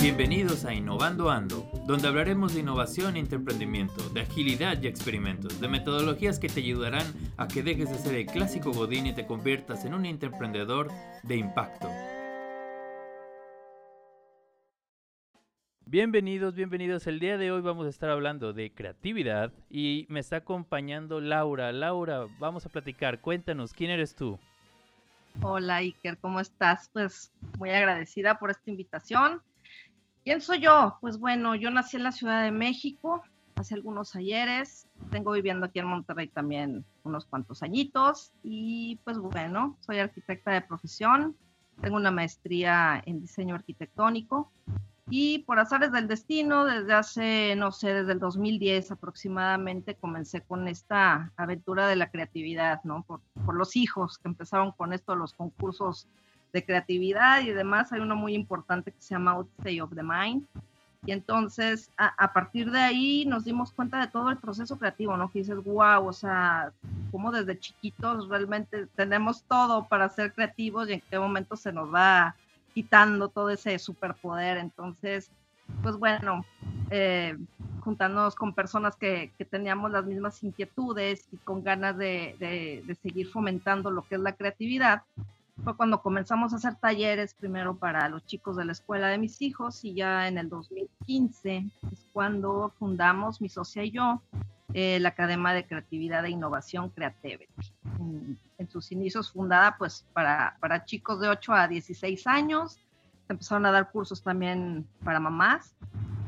Bienvenidos a Innovando Ando, donde hablaremos de innovación e emprendimiento, de agilidad y experimentos, de metodologías que te ayudarán a que dejes de ser el clásico godín y te conviertas en un emprendedor de impacto. Bienvenidos, bienvenidos. El día de hoy vamos a estar hablando de creatividad y me está acompañando Laura. Laura, vamos a platicar. Cuéntanos, ¿quién eres tú? Hola Iker, ¿cómo estás? Pues muy agradecida por esta invitación. ¿Quién soy yo? Pues bueno, yo nací en la Ciudad de México hace algunos ayeres, tengo viviendo aquí en Monterrey también unos cuantos añitos y pues bueno, soy arquitecta de profesión, tengo una maestría en diseño arquitectónico y por azares del destino, desde hace, no sé, desde el 2010 aproximadamente, comencé con esta aventura de la creatividad, ¿no? Por, por los hijos que empezaron con esto, los concursos de creatividad y demás. Hay uno muy importante que se llama Odyssey of the Mind. Y entonces, a, a, partir de ahí nos dimos cuenta de todo el proceso creativo, ¿no? Que dices, wow, o sea, como desde chiquitos realmente tenemos todo para ser creativos y en qué momento se nos va quitando todo ese superpoder. Entonces, pues bueno, eh, juntándonos con personas que, que, teníamos las mismas inquietudes y con ganas de, seguir fomentando lo que es la creatividad, fue cuando comenzamos a hacer talleres primero para los chicos de la escuela de mis hijos y ya en el 2015 es cuando fundamos mi socia y yo eh, la Academia de Creatividad e Innovación Creativity. En, sus inicios fundada pues para, para chicos de 8 a 16 años, se empezaron a dar cursos también para mamás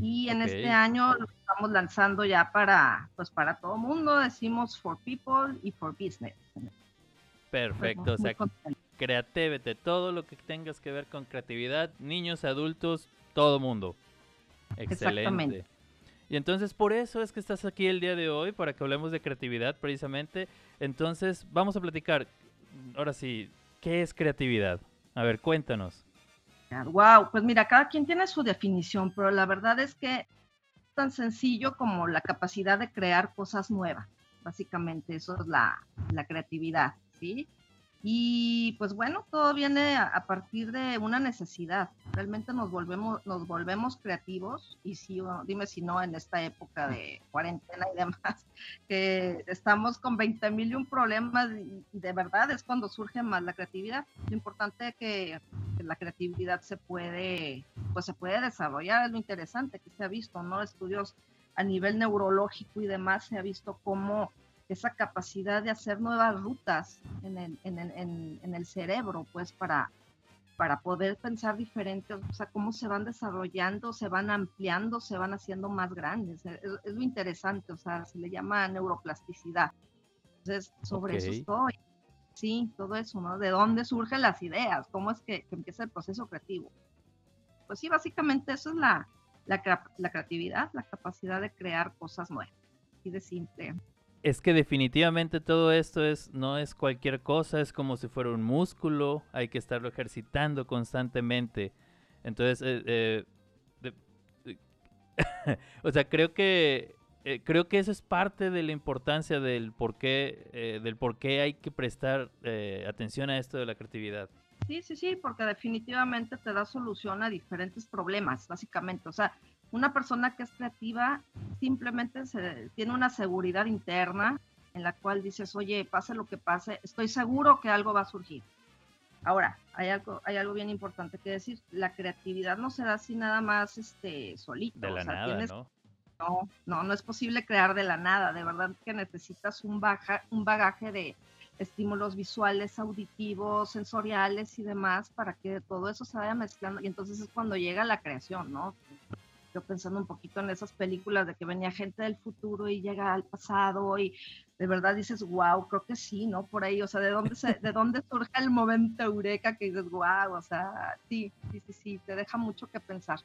y en okay. este año lo estamos lanzando ya para pues para todo mundo, decimos for people y for business. Perfecto, pues, o sea, Creatívete, todo lo que tengas que ver con creatividad, niños, adultos, todo mundo. Excelente. Y entonces por eso es que estás aquí el día de hoy, para que hablemos de creatividad precisamente. Entonces vamos a platicar, ahora sí, ¿qué es creatividad? A ver, cuéntanos. Wow, pues mira, cada quien tiene su definición, pero la verdad es que es tan sencillo como la capacidad de crear cosas nuevas. Básicamente eso es la, la creatividad, ¿sí? Y pues bueno, todo viene a, partir de una necesidad. Realmente nos volvemos, nos volvemos creativos y si, dime si no, en esta época de cuarentena y demás, que estamos con 20 mil y un problemas y de verdad es cuando surge más la creatividad. Lo importante es que, que, la creatividad se puede, pues se puede desarrollar, es lo interesante que se ha visto, ¿no? Estudios a nivel neurológico y demás, se ha visto cómo esa capacidad de hacer nuevas rutas en el, en el, en, en el cerebro, pues para, para poder pensar diferente, o sea, cómo se van desarrollando, se van ampliando, se van haciendo más grandes. Es, es lo interesante, o sea, se le llama neuroplasticidad. Entonces, sobre okay. eso estoy. Sí, todo eso, ¿no? ¿De dónde surgen las ideas? ¿Cómo es que, que empieza el proceso creativo? Pues sí, básicamente eso es la, la, la creatividad, la capacidad de crear cosas nuevas. Así de simple es que definitivamente todo esto es no es cualquier cosa, es como si fuera un músculo, hay que estarlo ejercitando constantemente. Entonces, eh, eh, de, o sea, creo que eh, creo que eso es parte de la importancia del por qué eh, del por qué hay que prestar eh, atención a esto de la creatividad. Sí, sí, sí, porque definitivamente te da solución a diferentes problemas, básicamente. O sea, una persona que es creativa simplemente se, tiene una seguridad interna en la cual dices, oye, pase lo que pase, estoy seguro que algo va a surgir. Ahora, hay algo, hay algo bien importante que decir, la creatividad no se da así nada más este, solito. De la o sea, nada, tienes, ¿no? No, no, no es posible crear de la nada, de verdad que necesitas un, baja, un bagaje de estímulos visuales, auditivos, sensoriales y demás para que todo eso se vaya mezclando y entonces es cuando llega la creación, ¿no? Yo pensando un poquito en esas películas de que venía gente del futuro y llega al pasado y de verdad dices, wow, creo que sí, ¿no? Por ahí, o sea, ¿de dónde, se, de dónde surge el momento eureka que dices, wow, o sea, sí, sí, sí, sí, te deja mucho que pensar.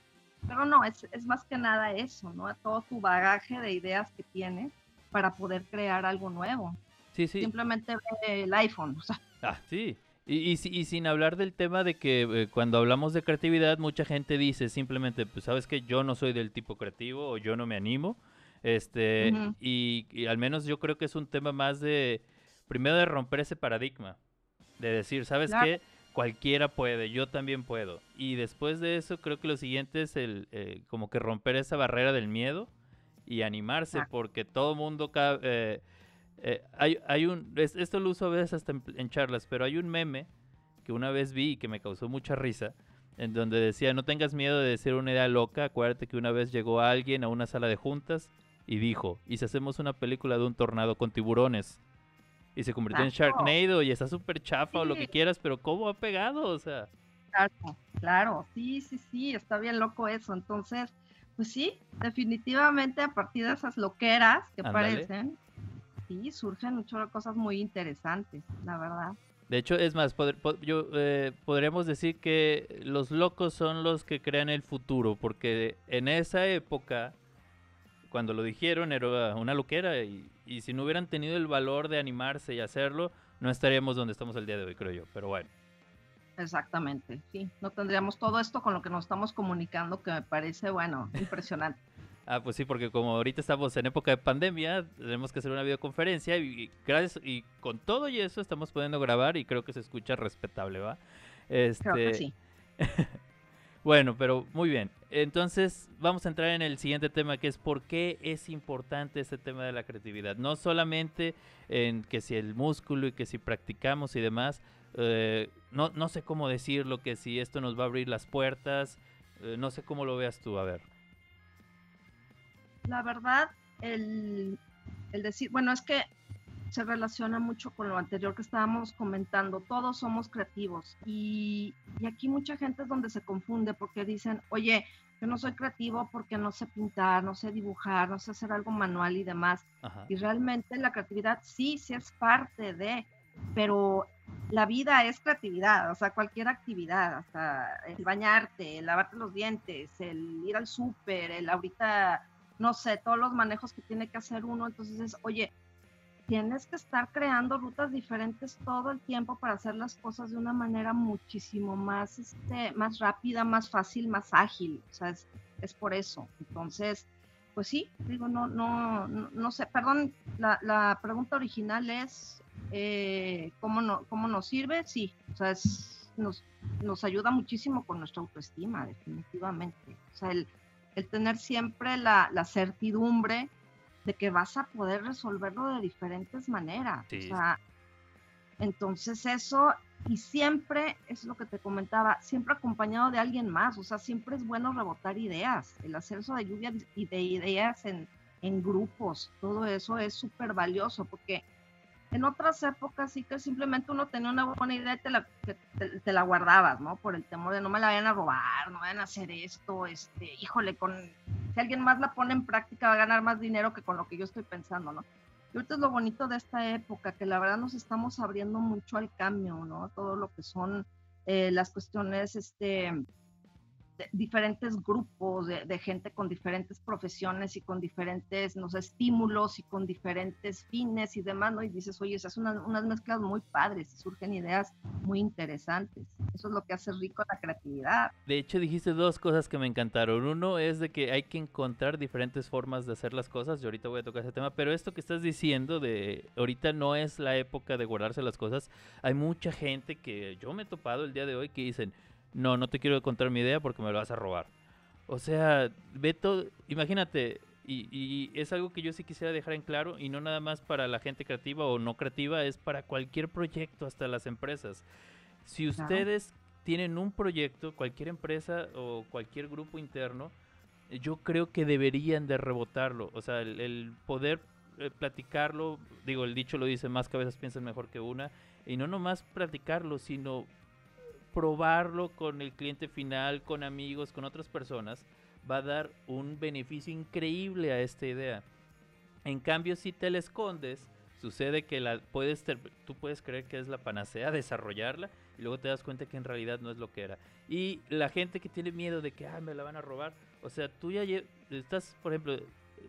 Pero no, es, es más que nada eso, ¿no? Todo tu bagaje de ideas que tienes para poder crear algo nuevo. Sí, sí. Simplemente el iPhone, o sea. Ah, sí, y, y, y, sin hablar del tema de que eh, cuando hablamos de creatividad, mucha gente dice simplemente, pues sabes que yo no soy del tipo creativo o yo no me animo. Este, uh -huh. y, y, al menos yo creo que es un tema más de, primero de romper ese paradigma, de decir, ¿sabes qué? cualquiera puede, yo también puedo. Y después de eso creo que lo siguiente es el eh, como que romper esa barrera del miedo y animarse, porque todo mundo... Eh, eh, hay, hay, un... esto lo uso a veces hasta en, charlas, pero hay un meme que una vez vi y que me causó mucha risa, en donde decía, no tengas miedo de decir una idea loca, acuérdate que una vez llegó alguien a una sala de juntas y dijo, ¿y si hacemos una película de un tornado con tiburones? Y se convirtió en Sharknado y está súper chafa o lo que quieras, pero ¿cómo ha pegado? O sea... Claro, claro, sí, sí, sí, está bien loco eso. Entonces, pues sí, definitivamente a partir de esas loqueras que parecen, sí, surgen muchas cosas muy interesantes, la verdad. De hecho, es más, yo, eh, podríamos decir que los locos son los que crean el futuro, porque en esa época, cuando lo dijeron, era una loquera, y, y si no hubieran tenido el valor de animarse y hacerlo, no estaríamos donde estamos el día de hoy, creo yo. Pero bueno. Exactamente, sí. No tendríamos todo esto con lo que nos estamos comunicando, que me parece, bueno, impresionante. ah, pues sí, porque como ahorita estamos en época de pandemia, tenemos que hacer una videoconferencia y, gracias y con todo y eso estamos pudiendo grabar y creo que se escucha respetable, ¿va? Este... Creo que sí. bueno, pero muy bien. Entonces vamos a entrar en el siguiente tema que es por qué es importante este tema de la creatividad. No solamente en que si el músculo y que si practicamos y demás, eh, no, no sé cómo decirlo, que si esto nos va a abrir las puertas, eh, no sé cómo lo veas tú, a ver. La verdad, el, el decir, bueno, es que se relaciona mucho con lo anterior que estábamos comentando. Todos somos creativos y, y, aquí mucha gente es donde se confunde porque dicen, oye, yo no soy creativo porque no sé pintar, no sé dibujar, no sé hacer algo manual y demás. Y realmente la creatividad sí, sí es parte de, pero la vida es creatividad, o sea, cualquier actividad, hasta el bañarte, el lavarte los dientes, el ir al súper, el ahorita, no sé, todos los manejos que tiene que hacer uno, entonces es, oye, tienes que estar creando rutas diferentes todo el tiempo para hacer las cosas de una manera muchísimo más, este, más rápida, más fácil, más ágil, o sea, es, es por eso, entonces, pues sí, digo, no, no, no, no sé, perdón, la, la pregunta original es, eh, ¿cómo, no, ¿cómo nos sirve? Sí, o sea, nos, nos ayuda muchísimo con nuestra autoestima, definitivamente. O sea, el, el tener siempre la, la, certidumbre de que vas a poder resolverlo de diferentes maneras. O sea, entonces eso, y siempre, es lo que te comentaba, siempre acompañado de alguien más, o sea, siempre es bueno rebotar ideas, el hacer eso de lluvia y de ideas en, en grupos, todo eso es súper valioso porque en otras épocas sí que simplemente uno tenía una buena idea y te la, te, la guardabas, ¿no? Por el temor de no me la vayan a robar, no vayan a hacer esto, este, híjole, con si alguien más la pone en práctica va a ganar más dinero que con lo que yo estoy pensando, ¿no? Y ahorita es lo bonito de esta época, que la verdad nos estamos abriendo mucho al cambio, ¿no? Todo lo que son eh, las cuestiones, este, diferentes grupos de, gente con diferentes profesiones y con diferentes no estímulos y con diferentes fines y demás, ¿no? Y dices, oye, esas son unas, mezclas muy padres, surgen ideas muy interesantes. Eso es lo que hace rico la creatividad. De hecho, dijiste dos cosas que me encantaron. Uno es de que hay que encontrar diferentes formas de hacer las cosas. Yo ahorita voy a tocar ese tema, pero esto que estás diciendo de ahorita no es la época de guardarse las cosas. Hay mucha gente que yo me he topado el día de hoy que dicen, no, no te quiero contar mi idea porque me lo vas a robar. O sea, Beto, imagínate, y, y, es algo que yo sí quisiera dejar en claro, y no nada más para la gente creativa o no creativa, es para cualquier proyecto, hasta las empresas. Si ustedes tienen un proyecto, cualquier empresa o cualquier grupo interno, yo creo que deberían de rebotarlo. O sea, el, poder eh, platicarlo, digo, el dicho lo dice, más cabezas piensan mejor que una, y no nomás platicarlo, sino probarlo con el cliente final, con amigos, con otras personas, va a dar un beneficio increíble a esta idea. En cambio, si te la escondes, sucede que la puedes tú puedes creer que es la panacea desarrollarla y luego te das cuenta que en realidad no es lo que era. Y la gente que tiene miedo de que ah, me la van a robar, o sea, tú ya estás, por ejemplo,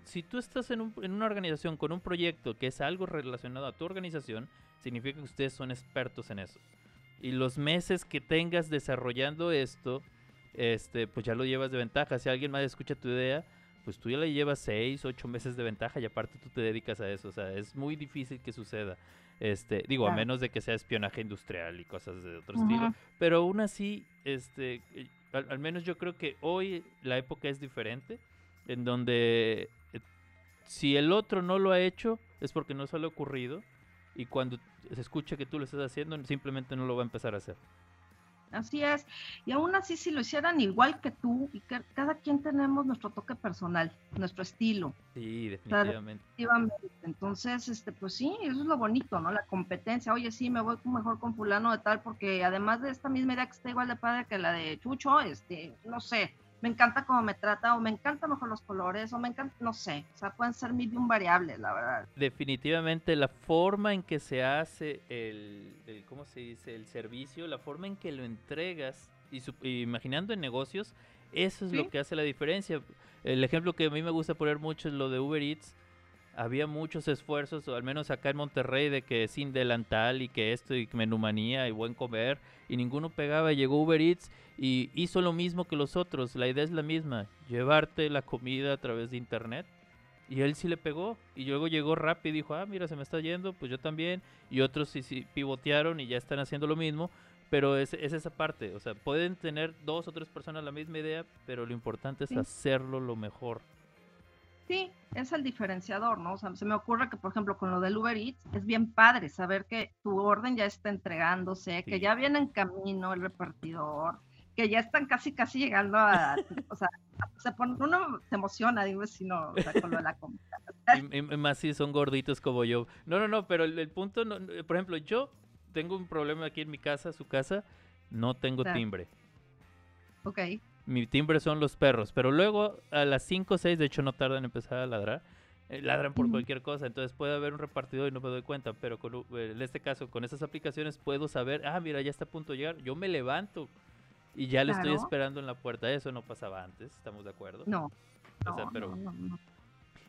si tú estás en, en una organización con un proyecto que es algo relacionado a tu organización, significa que ustedes son expertos en eso y los meses que tengas desarrollando esto, este, pues ya lo llevas de ventaja. Si alguien más escucha tu idea, pues tú ya le llevas seis, ocho meses de ventaja y aparte tú te dedicas a eso. O sea, es muy difícil que suceda. Este, digo, a menos de que sea espionaje industrial y cosas de otro estilo. Pero aún así, este, eh, al, menos yo creo que hoy la época es diferente, en donde eh, si el otro no lo ha hecho, es porque no se le ha ocurrido. Y cuando se escucha que tú lo estás haciendo, simplemente no lo va a empezar a hacer. Así es. Y aún así, si lo hicieran igual que tú, y que cada quien tenemos nuestro toque personal, nuestro estilo. Sí, definitivamente. Entonces, este, pues sí, eso es lo bonito, ¿no? La competencia. Oye, sí, me voy mejor con fulano de tal, porque además de esta misma idea que está igual de padre que la de Chucho, este, no sé, me encanta cómo me trata, o me encantan mejor los colores, o me encanta, no sé, o sea, pueden ser mil y un variables, la verdad. Definitivamente la forma en que se hace el, ¿cómo se dice? El servicio, la forma en que lo entregas, y, imaginando en negocios, eso es lo que hace la diferencia. El ejemplo que a mí me gusta poner mucho es lo de Uber Eats, había muchos esfuerzos, o al menos acá en Monterrey, de que sin delantal y que esto y menumanía y buen comer, y ninguno pegaba. Llegó Uber Eats y hizo lo mismo que los otros. La idea es la misma, llevarte la comida a través de internet. Y él sí le pegó. Y luego llegó rápido y dijo, ah, mira, se me está yendo, pues yo también. Y otros sí, sí pivotearon y ya están haciendo lo mismo. Pero es, es, esa parte. O sea, pueden tener dos o tres personas la misma idea, pero lo importante es hacerlo lo mejor. Sí, es el diferenciador, ¿no? O sea, se me ocurre que, por ejemplo, con lo del Uber Eats, es bien padre saber que tu orden ya está entregándose, que ya viene en camino el repartidor, que ya están casi, casi llegando a, o sea, se pone, uno se emociona, digo, si no, o sea, con lo de la comida. y, más si son gorditos como yo. No, no, no, pero el, punto, no, por ejemplo, yo tengo un problema aquí en mi casa, su casa, no tengo timbre. Ok mi timbre son los perros, pero luego a las 5 o 6, de hecho no tardan en empezar a ladrar, eh, ladran por cualquier cosa, entonces puede haber un repartidor y no me doy cuenta, pero con, eh, en este caso con esas aplicaciones puedo saber, ah, mira, ya está a punto de llegar, yo me levanto y ya le estoy esperando en la puerta, eso no pasaba antes, ¿estamos de acuerdo? No, pero...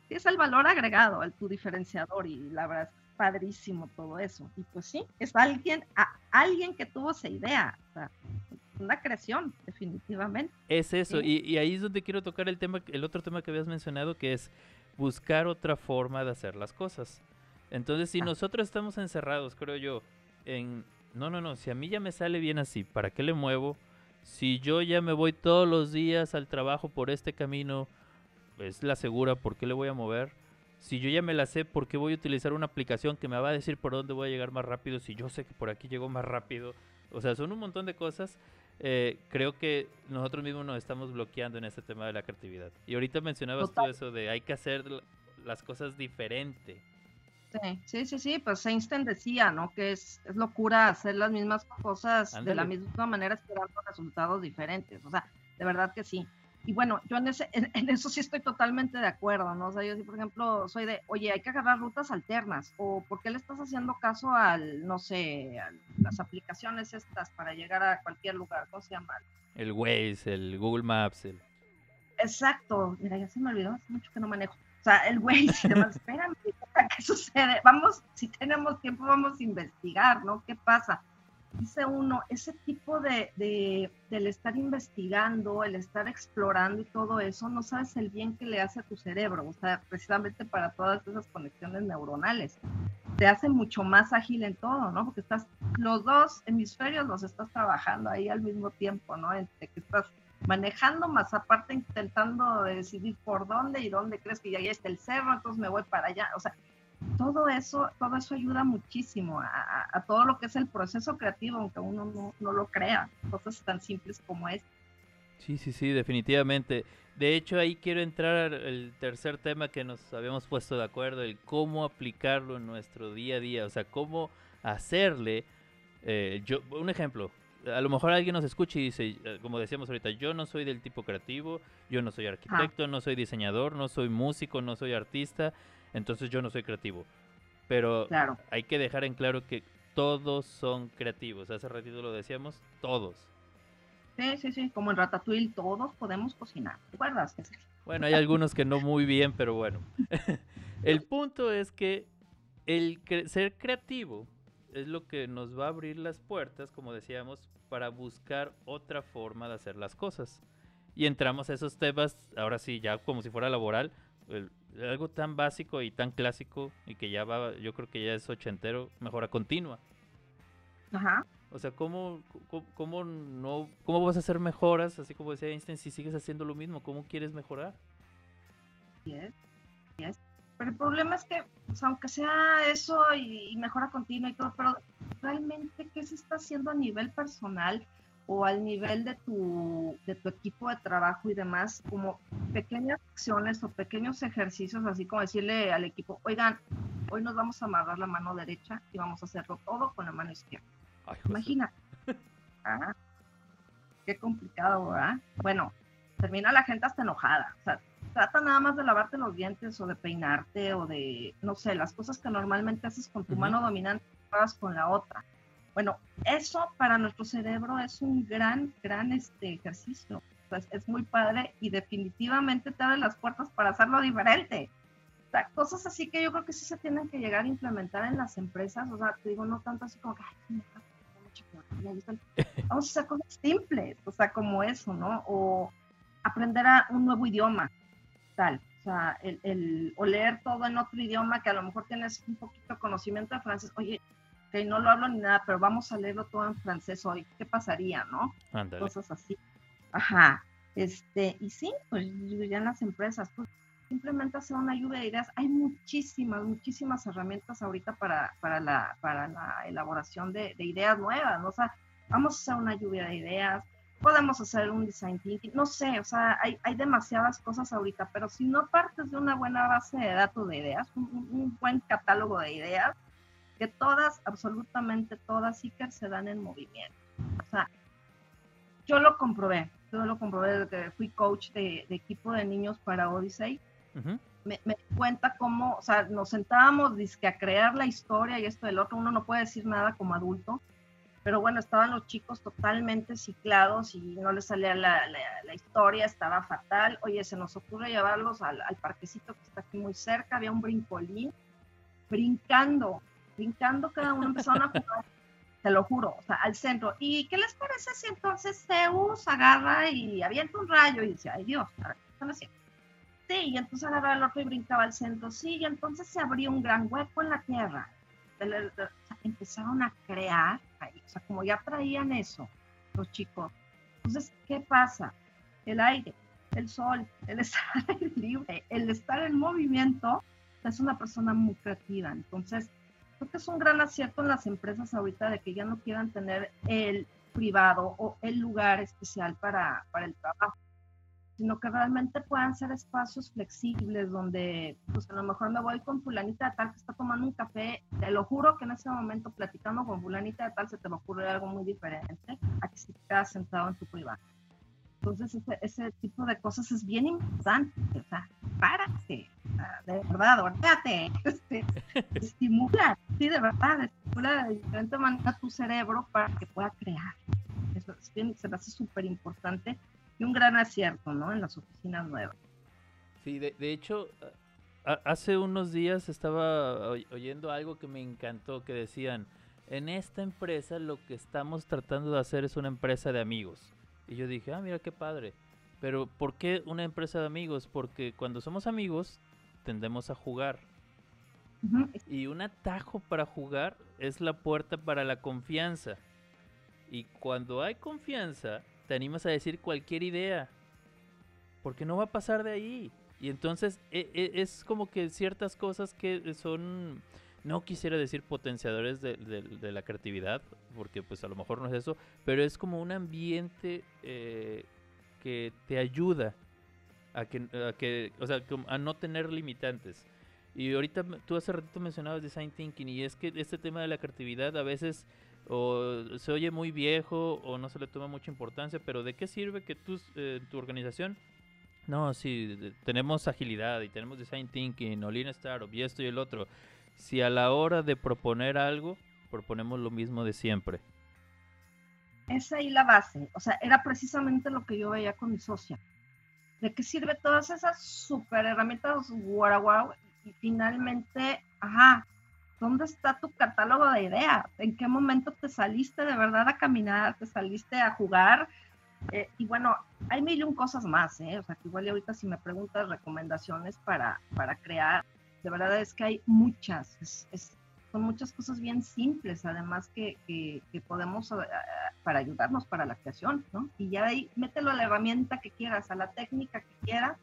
Es el valor agregado, el tu diferenciador y la verdad es padrísimo todo eso. Y pues sí, es alguien, a, alguien que tuvo esa idea. O sea, una creación, definitivamente. Es eso, y, ahí es donde quiero tocar el tema, el otro tema que habías mencionado, que es buscar otra forma de hacer las cosas. Entonces, si ah. nosotros estamos encerrados, creo yo, en, no, no, no, si a mí ya me sale bien así, ¿para qué le muevo? Si yo ya me voy todos los días al trabajo por este camino, es la segura, ¿por qué le voy a mover? Si yo ya me la sé, ¿por qué voy a utilizar una aplicación que me va a decir por dónde voy a llegar más rápido si yo sé que por aquí llego más rápido? O sea, son un montón de cosas eh, creo que nosotros mismos nos estamos bloqueando en este tema de la creatividad. Y ahorita mencionabas tú eso de hay que hacer las cosas diferente. Sí, sí, sí, pues Einstein decía, ¿no? Que es, es locura hacer las mismas cosas de la misma manera esperando resultados diferentes. O sea, de verdad que sí. Y bueno, yo en, ese, en, eso sí estoy totalmente de acuerdo, ¿no? O sea, yo sí, por ejemplo, soy de, oye, hay que agarrar rutas alternas, o ¿por qué le estás haciendo caso al, no sé, a las aplicaciones estas para llegar a cualquier lugar? ¿Cómo se llama? El Waze, el Google Maps. El... Exacto, mira, ya se me olvidó, hace mucho que no manejo. O sea, el Waze, demás, espérame, ¿qué sucede? Vamos, si tenemos tiempo, vamos a investigar, ¿no? ¿Qué pasa? Dice uno, ese tipo de, de, del estar investigando, el estar explorando y todo eso, no sabes el bien que le hace a tu cerebro, o sea, precisamente para todas esas conexiones neuronales. Te hace mucho más ágil en todo, ¿no? Porque estás, los dos hemisferios los estás trabajando ahí al mismo tiempo, ¿no? Entre que estás manejando, más aparte intentando decidir por dónde y dónde crees que ya está el cerro, entonces me voy para allá. O sea, todo eso, todo eso ayuda muchísimo a, todo lo que es el proceso creativo, aunque uno no, lo crea, cosas tan simples como es. Sí, sí, sí, definitivamente. De hecho, ahí quiero entrar al tercer tema que nos habíamos puesto de acuerdo, el cómo aplicarlo en nuestro día a día, o sea, cómo hacerle, eh, yo, un ejemplo, a lo mejor alguien nos escucha y dice, eh, como decíamos ahorita, yo no soy del tipo creativo, yo no soy arquitecto, no soy diseñador, no soy músico, no soy artista, entonces yo no soy creativo. Pero hay que dejar en claro que todos son creativos. Hace ratito lo decíamos, todos. Sí, sí, sí, como en Ratatouille, todos podemos cocinar. ¿Recuerdas? Bueno, hay algunos que no muy bien, pero bueno. el punto es que el ser creativo es lo que nos va a abrir las puertas, como decíamos, para buscar otra forma de hacer las cosas. y entramos a esos temas, ahora sí, ya como si fuera laboral, algo tan básico y tan clásico y que ya va, yo creo que ya es ochentero, mejora continua. Ajá. O sea, ¿cómo, cómo, no, ¿cómo vas a hacer mejoras, así como decía Einstein, si sigues haciendo lo mismo? ¿Cómo quieres mejorar? Yes, yes. Pero el problema es que, aunque sea eso y, mejora continua y todo, pero realmente, ¿qué se está haciendo a nivel personal o al nivel de tu, de tu equipo de trabajo y demás? Como pequeñas acciones o pequeños ejercicios, así como decirle al equipo, oigan, hoy nos vamos a amarrar la mano derecha y vamos a hacerlo todo con la mano izquierda Imagina. Ah, qué complicado, ¿verdad? Bueno, termina la gente hasta enojada. O sea, trata nada más de lavarte los dientes o de peinarte o de, no sé, las cosas que normalmente haces con tu mano dominante, hagas con la otra. Bueno, eso para nuestro cerebro es un gran, gran este ejercicio. Pues es muy padre y definitivamente te abre las puertas para hacerlo diferente. O sea, cosas así que yo creo que sí se tienen que llegar a implementar en las empresas. O sea, te digo, no tanto así como que, ay, Vamos a hacer cosas simples, o sea, como eso, ¿no? O aprender a un nuevo idioma, tal. O sea, el, el, o leer todo en otro idioma que a lo mejor tienes un poquito de conocimiento de francés. Oye, que no lo hablo ni nada, pero vamos a leerlo todo en francés hoy. ¿Qué pasaría, no? Cosas así. Ajá. Este, y sí, pues ya en las empresas, pues simplemente hacer una lluvia de ideas. Hay muchísimas, muchísimas herramientas ahorita para, para, la, para la elaboración de, ideas nuevas, ¿no? O sea, vamos a hacer una lluvia de ideas, podemos hacer un design thinking, no sé, o sea, hay, hay demasiadas cosas ahorita, pero si no partes de una buena base de datos de ideas, un, buen catálogo de ideas, que todas, absolutamente todas, que se dan en movimiento. O sea, yo lo comprobé, yo lo comprobé desde que fui coach de, de equipo de niños para Odyssey me, me, cuenta cómo, o sea, nos sentábamos a crear la historia y esto del otro, uno no puede decir nada como adulto, pero bueno, estaban los chicos totalmente ciclados y no les salía la, la, historia, estaba fatal. Oye, se nos ocurre llevarlos al, al, parquecito que está aquí muy cerca, había un brincolín, brincando, brincando cada uno, empezaron a jugar, te lo juro, o sea, al centro. ¿Y qué les parece si entonces Zeus agarra y avienta un rayo y dice, ay Dios, ¿qué están haciendo? y entonces agarraba el otro y brincaba al centro, sí, y entonces se abrió un gran hueco en la tierra. empezaron a crear, o sea, como ya traían eso los chicos. Entonces, ¿qué pasa? El aire, el sol, el estar libre, el estar en movimiento, es una persona muy creativa. Entonces, creo que es un gran acierto en las empresas ahorita de que ya no quieran tener el privado o el lugar especial para, para el trabajo sino que realmente puedan ser espacios flexibles donde, pues a lo mejor me voy con fulanita de tal que está tomando un café, te lo juro que en ese momento platicando con fulanita de tal se te va a ocurrir algo muy diferente a que si te quedas sentado en tu privado. Entonces ese, ese tipo de cosas es bien importante, o sea, párate, de verdad, ordenate, este, estimula, sí, de verdad, estimula de diferente manera tu cerebro para que pueda crear. Eso es bien, se me hace súper importante un gran acierto, ¿no? En las oficinas nuevas. Sí, de, hecho, hace unos días estaba oyendo algo que me encantó, que decían, en esta empresa lo que estamos tratando de hacer es una empresa de amigos. Y yo dije, ah, mira qué padre. Pero ¿por qué una empresa de amigos? Porque cuando somos amigos tendemos a jugar. Y un atajo para jugar es la puerta para la confianza. Y cuando hay confianza, te animas a decir cualquier idea. Porque no va a pasar de ahí. Y entonces e, e, es como que ciertas cosas que son, no quisiera decir potenciadores de, la creatividad, porque pues a lo mejor no es eso, pero es como un ambiente eh, que te ayuda a que, a que, o sea, a no tener limitantes. Y ahorita tú hace ratito mencionabas design thinking y es que este tema de la creatividad a veces o se oye muy viejo o no se le toma mucha importancia, pero ¿de qué sirve que tú, eh, tu organización, no, sí, tenemos agilidad y tenemos design thinking o lean startup y esto y el otro, si a la hora de proponer algo, proponemos lo mismo de siempre? Esa ahí la base, o sea, era precisamente lo que yo veía con mi socia. ¿De qué sirve todas esas super herramientas guau, y finalmente, ajá, ¿Dónde está tu catálogo de ideas? ¿En qué momento te saliste de verdad a caminar? ¿Te saliste a jugar? Eh, y bueno, hay mil y un cosas más, ¿eh? O sea, que igual ahorita si me preguntas recomendaciones para, para crear, de verdad es que hay muchas, es, son muchas cosas bien simples, además que, podemos, para ayudarnos para la creación, ¿no? Y ya ahí, mételo a la herramienta que quieras, a la técnica que quieras,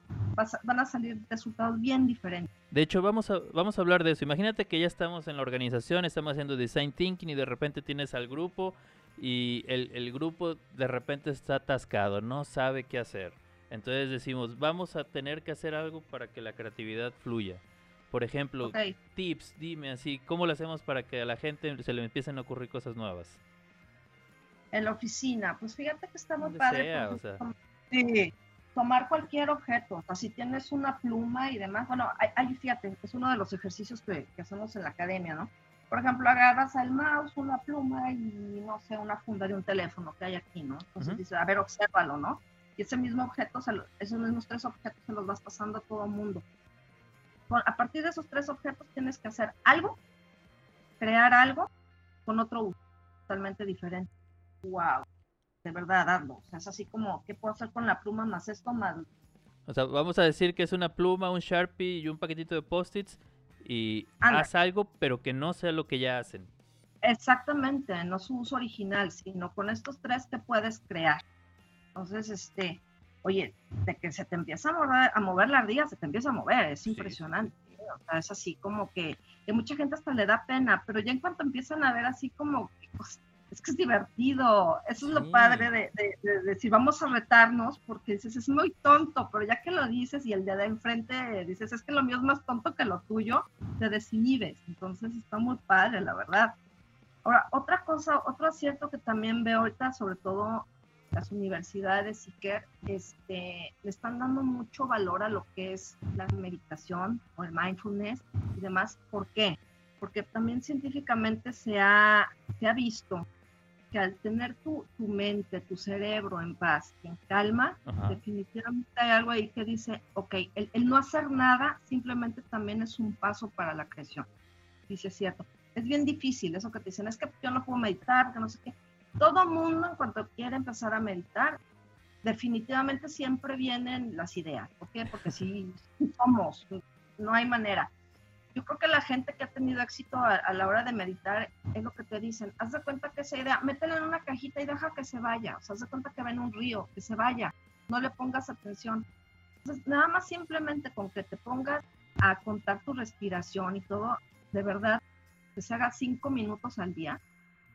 van a salir resultados bien diferentes. De hecho, vamos a, vamos a hablar de eso. Imagínate que ya estamos en la organización, estamos haciendo design thinking y de repente tienes al grupo y el grupo de repente está atascado, no sabe qué hacer. Entonces decimos, vamos a tener que hacer algo para que la creatividad fluya. Por ejemplo, tips, dime así, ¿cómo lo hacemos para que a la gente se le empiecen a ocurrir cosas nuevas? En la oficina, pues fíjate que está muy padre. sí, tomar cualquier objeto, o sea, si tienes una pluma y demás, bueno, ahí fíjate, es uno de los ejercicios que, que, hacemos en la academia, ¿no? Por ejemplo, agarras el mouse, una pluma y, no sé, una funda de un teléfono que hay aquí, ¿no? Entonces dices, a ver, obsérvalo, ¿no? Y ese mismo objeto, esos mismos tres objetos se los vas pasando a todo el mundo a partir de esos tres objetos tienes que hacer algo, crear algo con otro uso totalmente diferente. ¡Wow! De verdad, hazlo. O sea, es así como, ¿qué puedo hacer con la pluma más esto más? O sea, vamos a decir que es una pluma, un Sharpie y un paquetito de post-its y haz algo, pero que no sea lo que ya hacen. Exactamente, no su uso original, sino con estos tres te puedes crear. Entonces, este, oye, de que se te empieza a mover, a mover la ardilla, se te empieza a mover, es impresionante. O sea, es así como que, que mucha gente hasta le da pena, pero ya en cuanto empiezan a ver así como, pues, es que es divertido, eso es lo padre de, de, decir, vamos a retarnos, porque dices, es muy tonto, pero ya que lo dices y el de, de enfrente dices, es que lo mío es más tonto que lo tuyo, te desinhibes, entonces está muy padre, la verdad. Ahora, otra cosa, otro acierto que también veo ahorita, sobre todo las universidades y que este, le están dando mucho valor a lo que es la meditación o el mindfulness y demás. ¿Por qué? Porque también científicamente se ha, se ha visto que al tener tu, tu, mente, tu cerebro en paz, en calma, definitivamente hay algo ahí que dice, ok, el, el, no hacer nada simplemente también es un paso para la creación. Dice, cierto. Es bien difícil eso que te dicen, es que yo no puedo meditar, que no sé qué todo mundo en cuanto quiere empezar a meditar, definitivamente siempre vienen las ideas. ¿Por qué? Porque si somos, no hay manera. Yo creo que la gente que ha tenido éxito a, la hora de meditar es lo que te dicen, haz de cuenta que esa idea, métela en una cajita y deja que se vaya, o sea, haz de cuenta que va en un río, que se vaya, no le pongas atención. Entonces, nada más simplemente con que te pongas a contar tu respiración y todo, de verdad, que se haga cinco minutos al día,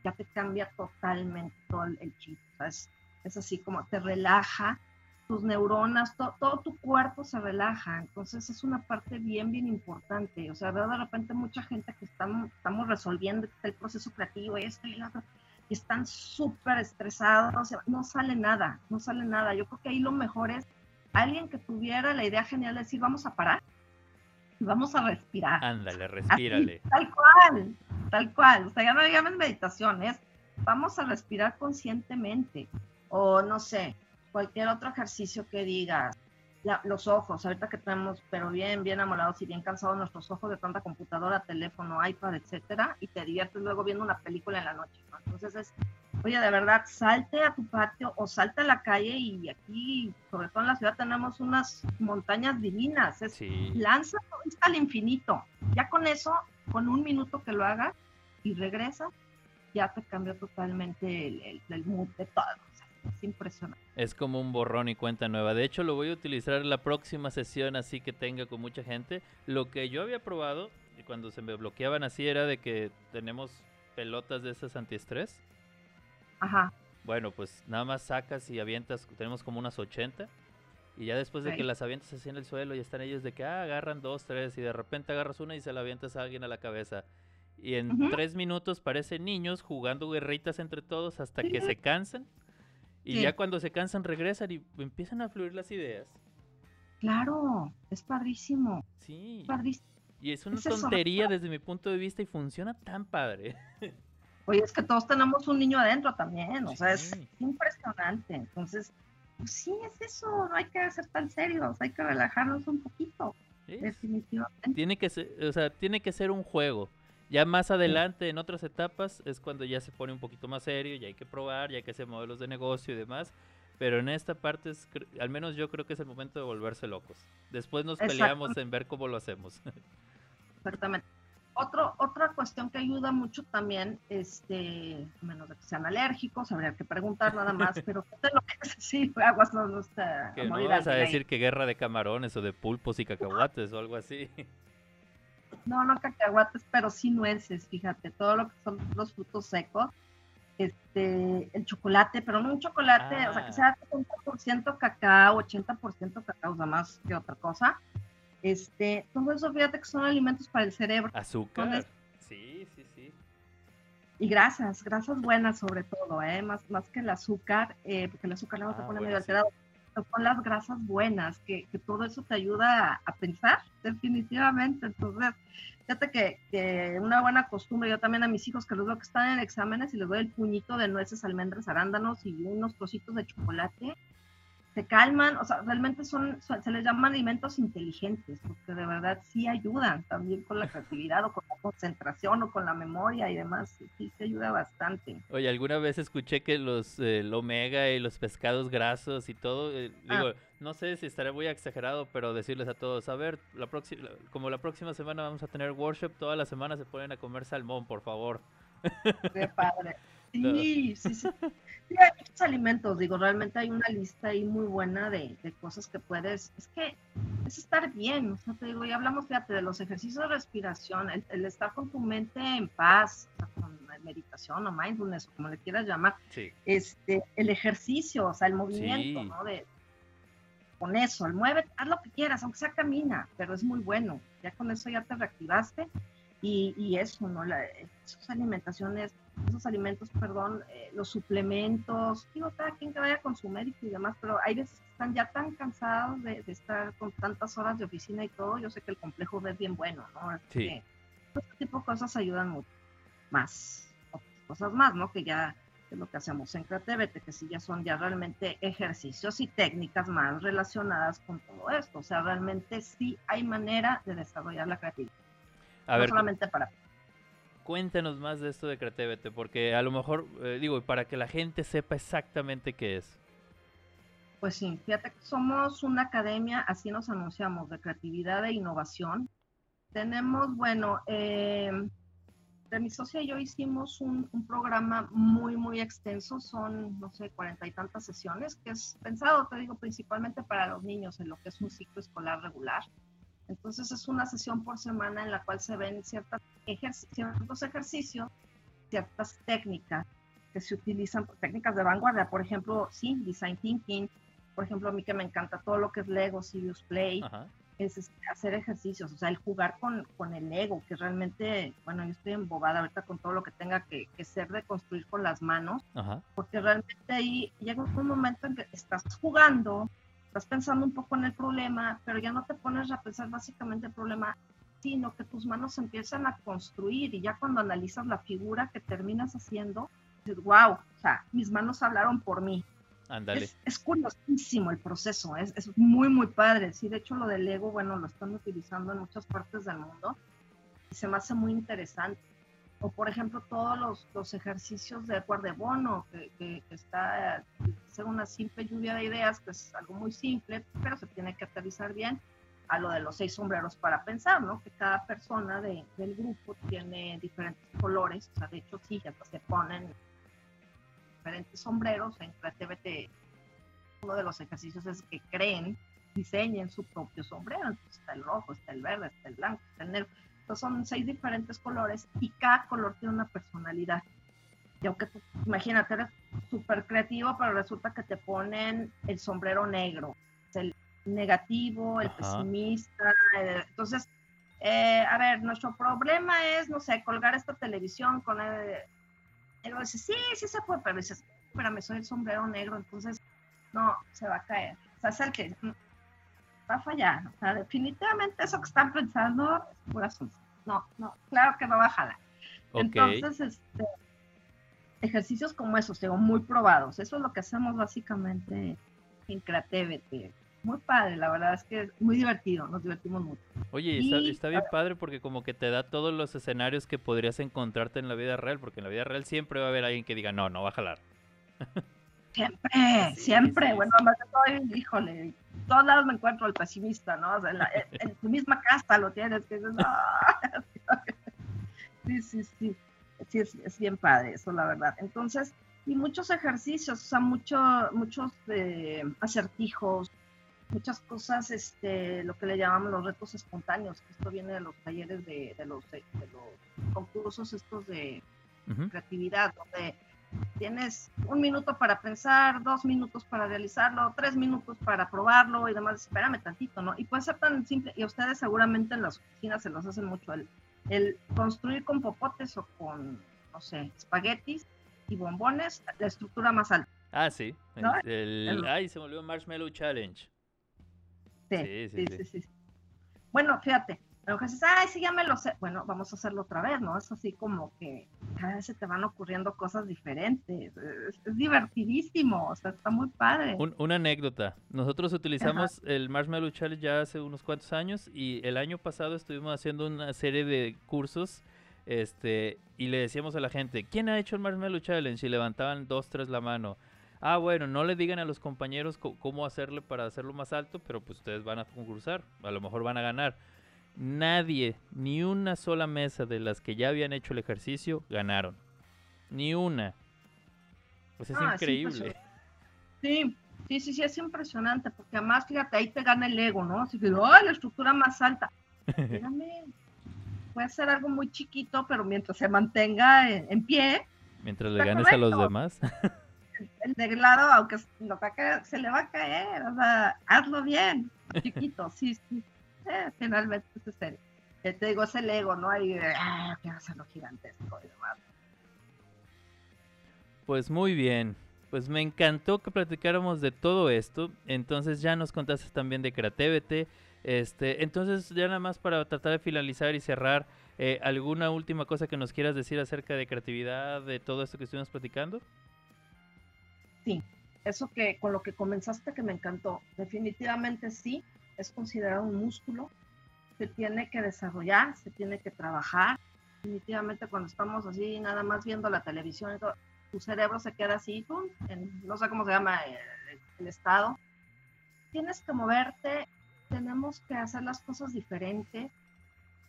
ya te cambia totalmente todo el chip. es, así como te relaja, tus neuronas, todo tu cuerpo se relaja. Entonces es una parte bien, bien importante. O sea, veo de repente mucha gente que estamos, estamos resolviendo el proceso creativo y esto y lo otro, y están súper estresados, o sea, no sale nada, no sale nada. Yo creo que ahí lo mejor es alguien que tuviera la idea genial de decir, vamos a parar vamos a respirar. Ándale, respírale. tal cual, tal cual. O sea, ya no llames meditación, es vamos a respirar conscientemente. O no sé, cualquier otro ejercicio que digas. los ojos, ahorita que tenemos, pero bien, bien amolados y bien cansados nuestros ojos de tanta computadora, teléfono, iPad, etcétera, y te diviertes luego viendo una película en la noche. Entonces es, oye, de verdad, salte a tu patio o salte a la calle y aquí, sobre todo en la ciudad, tenemos unas montañas divinas. Es, Lanza al infinito. Ya con eso, con un minuto que lo hagas, y regresa, ya te cambió totalmente el, el, mood de todo. es impresionante. Es como un borrón y cuenta nueva. De hecho, lo voy a utilizar en la próxima sesión así que tenga con mucha gente. Lo que yo había probado y cuando se me bloqueaban así era de que tenemos pelotas de esas antiestrés. Ajá. Bueno, pues nada más sacas y avientas, tenemos como unas 80. Y ya después de que las avientas así en el suelo y están ellos de que ah, agarran dos, tres y de repente agarras una y se la avientas a alguien a la cabeza. Y en tres minutos parecen niños jugando guerritas entre todos hasta que se cansan. Y ya cuando se cansan regresan y empiezan a fluir las ideas. Claro, es padrísimo. Sí. Y es una tontería desde mi punto de vista y funciona tan padre. Oye, es que todos tenemos un niño adentro también, o sea, es impresionante. Entonces, pues sí, es eso, no hay que ser tan serios, hay que relajarnos un poquito. Definitivamente. Tiene que ser, o sea, tiene que ser un juego. Ya más adelante, en otras etapas, es cuando ya se pone un poquito más serio, ya hay que probar, ya hay que hacer modelos de negocio y demás. Pero en esta parte, es, al menos yo creo que es el momento de volverse locos. Después nos peleamos en ver cómo lo hacemos. Exactamente. Otro, otra cuestión que ayuda mucho también, este, menos de que sean alérgicos, habría que preguntar nada más, pero lo que es sí, aguas no, no está. Que no vas a decir que guerra de camarones o de pulpos y cacahuates o algo así. No, no cacahuates, pero sí nueces, fíjate, todo lo que son los frutos secos, este, el chocolate, pero no un chocolate, o sea, que sea 70% cacao, 80% cacao, o sea, más que otra cosa este, todo eso fíjate que son alimentos para el cerebro. Azúcar. sí, sí, sí. Y grasas, grasas buenas sobre todo, ¿eh? más, más que el azúcar, eh, porque el azúcar luego te ah, pone medio alterado. Son las grasas buenas, que, que todo eso te ayuda a, pensar, definitivamente. Entonces, fíjate que, que, una buena costumbre, yo también a mis hijos que los veo que están en exámenes y les doy el puñito de nueces, almendras, arándanos y unos trocitos de chocolate, se calman, o sea, realmente son, se les llaman alimentos inteligentes, porque de verdad sí ayudan también con la creatividad o con la concentración o con la memoria y demás, sí, se ayuda bastante. Oye, alguna vez escuché que los el omega y los pescados grasos y todo, eh, ah. digo, no sé si estaré muy exagerado, pero decirles a todos, a ver, la próxima, como la próxima semana vamos a tener workshop, toda la semana se ponen a comer salmón, por favor. Qué padre. Sí, sí, sí. hay muchos alimentos, digo, realmente hay una lista ahí muy buena de, cosas que puedes, es que es estar bien, o sea, te digo, ya hablamos, fíjate, de los ejercicios de respiración, el, estar con tu mente en paz, con meditación o mindfulness, como le quieras llamar, este, el ejercicio, o sea, el movimiento, ¿no? De, con eso, el mueve, haz lo que quieras, aunque sea camina, pero es muy bueno, ya con eso ya te reactivaste y, y eso, ¿no? La, esas alimentaciones esos alimentos, perdón, eh, los suplementos, digo, cada quien que vaya con su médico y demás, pero hay veces que están ya tan cansados de, estar con tantas horas de oficina y todo, yo sé que el complejo es bien bueno, ¿no? sí. este tipo de cosas ayudan mucho, más, otras cosas más, ¿no? Que ya es lo que hacemos en Creativete, que sí ya son ya realmente ejercicios y técnicas más relacionadas con todo esto, o sea, realmente sí hay manera de desarrollar la creatividad. A no solamente para cuéntanos más de esto de Creativete, porque a lo mejor, eh, digo, para que la gente sepa exactamente qué es. Pues sí, fíjate que somos una academia, así nos anunciamos, de creatividad e innovación. Tenemos, bueno, eh, de mi socia y yo hicimos un, programa muy, muy extenso, son, no sé, cuarenta y tantas sesiones, que es pensado, te digo, principalmente para los niños en lo que es un ciclo escolar regular. Entonces es una sesión por semana en la cual se ven ciertas ciertos ejercicios, ciertas técnicas que se utilizan, técnicas de vanguardia, por ejemplo, sí, design thinking, por ejemplo, a mí que me encanta todo lo que es Lego, Serious Play, es este, hacer ejercicios, o sea, el jugar con, con, el Lego, que realmente, bueno, yo estoy embobada ahorita con todo lo que tenga que, ser de construir con las manos, porque realmente ahí llega un momento en que estás jugando, estás pensando un poco en el problema, pero ya no te pones a pensar básicamente el problema, sino que tus manos empiezan a construir y ya cuando analizas la figura que terminas haciendo, dices, wow, o sea, mis manos hablaron por mí. Ándale. Es, curiosísimo el proceso, es, es, muy, muy padre. Sí, de hecho lo del ego, bueno, lo están utilizando en muchas partes del mundo y se me hace muy interesante o por ejemplo todos los, los ejercicios de bono, que, que, está, ser una simple lluvia de ideas, que es algo muy simple, pero se tiene que aterrizar bien a lo de los seis sombreros para pensar, ¿no? Que cada persona de, del grupo tiene diferentes colores, o sea, de hecho sí, ya se ponen diferentes sombreros en CreaTVT. Uno de los ejercicios es que creen, diseñen su propio sombrero, entonces está el rojo, está el verde, está el blanco, está el negro son seis diferentes colores y cada color tiene una personalidad. Y aunque tú, imagínate, eres súper creativo, pero resulta que te ponen el sombrero negro, el negativo, el pesimista. Entonces, eh, a ver, nuestro problema es, no sé, colgar esta televisión con el... Luego dices, sí, sí se puede, pero dices, espérame, soy el sombrero negro, entonces, no, se va a caer. O sea, es el que va a fallar. O sea, definitivamente eso que están pensando es pura asunto. No, no, claro que no va a jalar. Entonces, este, ejercicios como esos, digo, muy probados. Eso es lo que hacemos básicamente en Creativity. Muy padre, la verdad es que es muy divertido, nos divertimos mucho. Oye, está, bien padre porque como que te da todos los escenarios que podrías encontrarte en la vida real, porque en la vida real siempre va a haber alguien que diga, no, no va a jalar. Siempre, siempre. bueno, además estoy, híjole, todos lados me encuentro el pesimista, ¿no? O sea, en, tu misma casa lo tienes, que dices, sí, sí, sí. Sí, es, bien padre eso, la verdad. Entonces, y muchos ejercicios, o sea, mucho, muchos eh, acertijos, muchas cosas, este, lo que le llamamos los retos espontáneos, que esto viene de los talleres de, de, los, de, los concursos estos de creatividad, donde tienes un minuto para pensar, dos minutos para realizarlo, tres minutos para probarlo y demás, espérame tantito, ¿no? Y puede ser tan simple, y ustedes seguramente en las oficinas se los hacen mucho, el, el construir con popotes o con, no sé, espaguetis y bombones, la estructura más alta. Ah, sí. El, ay, se volvió Marshmallow Challenge. Sí sí sí, sí, Bueno, fíjate, pero que dices, ay, sí, ya me lo sé. Bueno, vamos a hacerlo otra vez, ¿no? Es así como que cada vez se te van ocurriendo cosas diferentes. Es, divertidísimo, o sea, está muy padre. una anécdota. Nosotros utilizamos el Marshmallow Challenge ya hace unos cuantos años y el año pasado estuvimos haciendo una serie de cursos este y le decíamos a la gente, ¿quién ha hecho el Marshmallow Challenge? Y levantaban dos, tres la mano. Ah, bueno, no le digan a los compañeros cómo hacerle para hacerlo más alto, pero pues ustedes van a concursar, a lo mejor van a ganar nadie, ni una sola mesa de las que ya habían hecho el ejercicio ganaron. Ni una. Pues es ah, increíble. Sí, sí, sí, sí, es impresionante, porque además, fíjate, ahí te gana el ego, ¿no? Así que, ¡ay, la estructura más alta! puede ser algo muy chiquito, pero mientras se mantenga en, pie. Mientras le ganes a los demás. el de lado, aunque se le va a caer, o sea, hazlo bien, chiquito, sí, sí. Eh, finalmente es serio. Eh, te digo, es el ego, ¿no? Hay, ah, que hacerlo gigantesco y demás. Pues muy bien. Pues me encantó que platicáramos de todo esto. Entonces ya nos contaste también de Cratevete. Este, entonces ya nada más para tratar de finalizar y cerrar, eh, ¿alguna última cosa que nos quieras decir acerca de creatividad, de todo esto que estuvimos platicando? Sí, eso que con lo que comenzaste que me encantó, definitivamente sí es considerado un músculo, se tiene que desarrollar, se tiene que trabajar. Definitivamente cuando estamos así, nada más viendo la televisión, tu cerebro se queda así, no sé cómo se llama el, estado. Tienes que moverte, tenemos que hacer las cosas diferentes.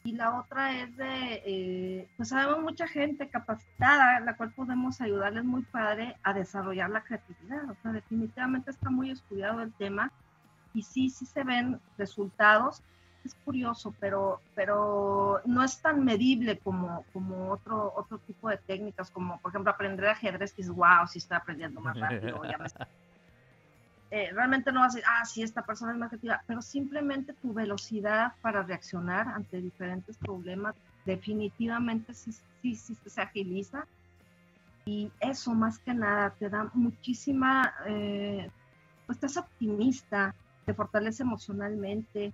Y la otra es de, eh, pues sabemos mucha gente capacitada, la cual podemos ayudarles muy padre a desarrollar la creatividad. O sea, definitivamente está muy estudiado el tema y sí, sí se ven resultados. Es curioso, pero, pero no es tan medible como, como otro, otro tipo de técnicas, como por ejemplo aprender ajedrez, que es wow, si está aprendiendo más rápido. Eh, realmente no vas a decir, ah, sí, esta persona es más creativa, pero simplemente tu velocidad para reaccionar ante diferentes problemas definitivamente sí, sí, sí se agiliza. Y eso más que nada te da muchísima, eh, pues estás optimista, te fortalece emocionalmente.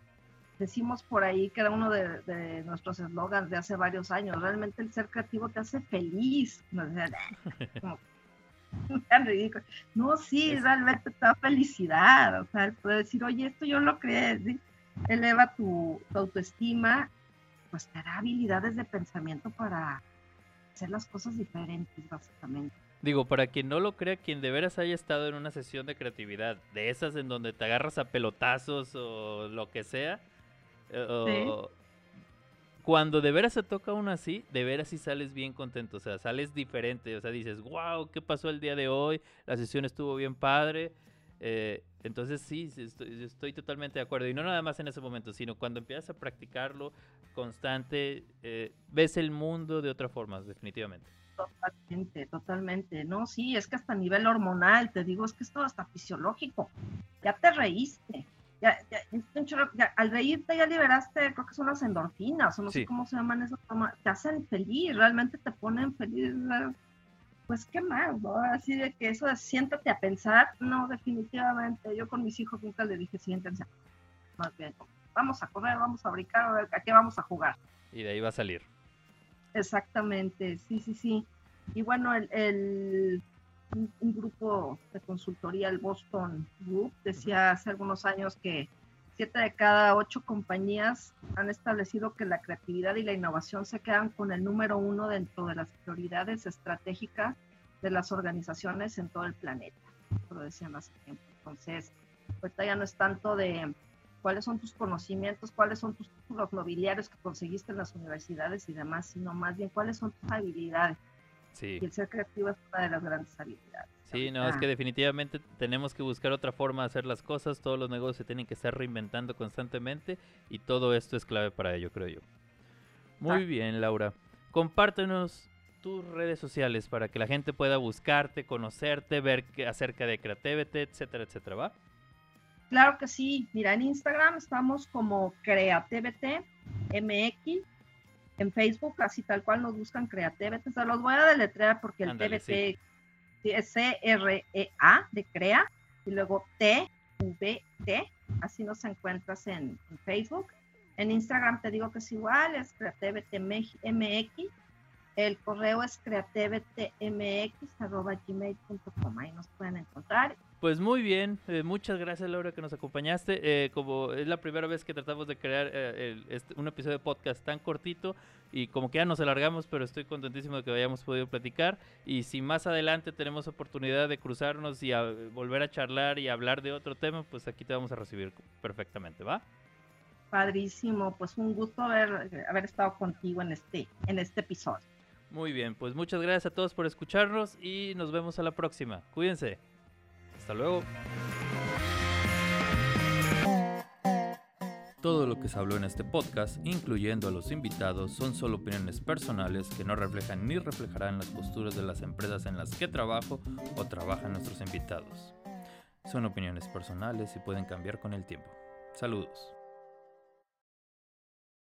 Decimos por ahí que era uno de, nuestros eslogans de hace varios años, realmente el ser creativo te hace feliz. No, no sí, realmente te da felicidad. O sea, puede decir, oye, esto yo lo creé, eleva tu, tu autoestima, pues te da habilidades de pensamiento para hacer las cosas diferentes, básicamente. Digo, para quien no lo crea, quien de veras haya estado en una sesión de creatividad, de esas en donde te agarras a pelotazos o lo que sea, eh, cuando de veras se toca uno así, de veras sí sales bien contento, o sea, sales diferente, o sea, dices, wow, ¿qué pasó el día de hoy? La sesión estuvo bien padre. Eh, entonces sí, estoy, estoy, totalmente de acuerdo. Y no nada más en ese momento, sino cuando empiezas a practicarlo constante, eh, ves el mundo de otra forma, definitivamente. Totalmente, totalmente. No, sí, es que hasta a nivel hormonal, te digo, es que es todo hasta fisiológico. Ya te reíste. Ya, ya, al reírte ya liberaste, creo que son las endorfinas, o no sé cómo se llaman esas, te hacen feliz, realmente te ponen feliz. Pues qué mal, ¿no? Así de que eso de siéntate a pensar, no, definitivamente. Yo con mis hijos nunca le dije siéntense, más bien, vamos a correr, vamos a brincar, a ver a qué vamos a jugar. Y de ahí va a salir. Exactamente, sí, sí, sí. Y bueno, el, un, grupo de consultoría, el Boston Group, decía hace algunos años que siete de cada ocho compañías han establecido que la creatividad y la innovación se quedan con el número uno dentro de las prioridades estratégicas de las organizaciones en todo el planeta. lo decían hace tiempo. Entonces, ahorita ya no es tanto de cuáles son tus conocimientos, cuáles son tus títulos nobiliarios que conseguiste en las universidades y demás, sino más bien cuáles son tus habilidades. Sí. Y el ser creativo es una de las grandes habilidades. Sí, no, es que definitivamente tenemos que buscar otra forma de hacer las cosas, todos los negocios se tienen que estar reinventando constantemente y todo esto es clave para ello, creo yo. Muy bien, Laura. Compártenos tus redes sociales para que la gente pueda buscarte, conocerte, ver acerca de Creativity, etcétera, etcétera, ¿va? Claro que sí. Mira, en Instagram estamos como Creativity MX. En Facebook, así tal cual nos buscan Creativity. Se los voy a deletrear porque el TBT es C-R-E-A de Crea y luego T-V-T. Así nos encuentras en, en, Facebook. En Instagram te digo que es igual, es Creativity MX el correo es creativitemx.gmail.com. Ahí nos pueden encontrar. Pues muy bien, eh, muchas gracias Laura que nos acompañaste. Eh, como es la primera vez que tratamos de crear eh, este, un episodio de podcast tan cortito y como que ya nos alargamos, pero estoy contentísimo de que hayamos podido platicar. Y si más adelante tenemos oportunidad de cruzarnos y volver a charlar y hablar de otro tema, pues aquí te vamos a recibir perfectamente, ¿va? Padrísimo, pues un gusto haber, haber estado contigo en este, en este episodio. Muy bien, pues muchas gracias a todos por escucharnos y nos vemos a la próxima. Cuídense. Hasta luego. Todo lo que se habló en este podcast, incluyendo a los invitados, son solo opiniones personales que no reflejan ni reflejarán las posturas de las empresas en las que trabajo o trabajan nuestros invitados. Son opiniones personales y pueden cambiar con el tiempo. Saludos.